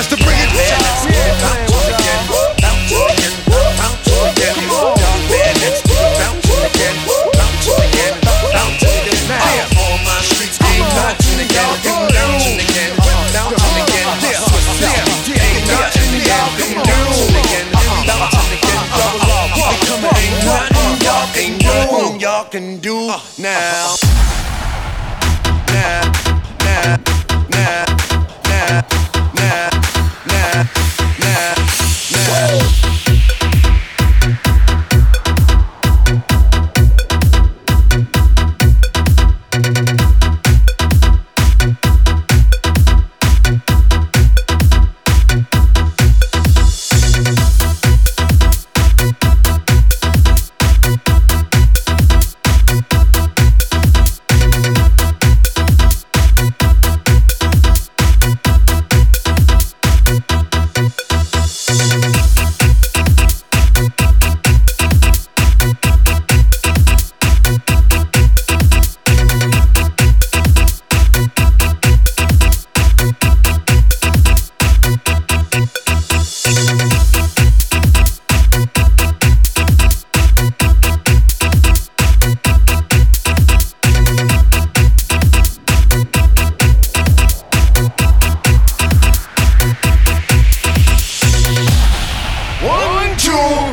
guys to bring it down. Bounce again, bounce again, bounce again. Bounce again, bounce again, bounce again. My streets ain't bouncing again. Yeah, yeah, ain't bouncing again. Double up, ain't nothing y'all can do, y'all can do now. Uh-huh.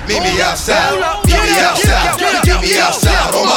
Meet me outside. Meet me outside. Meet me outside on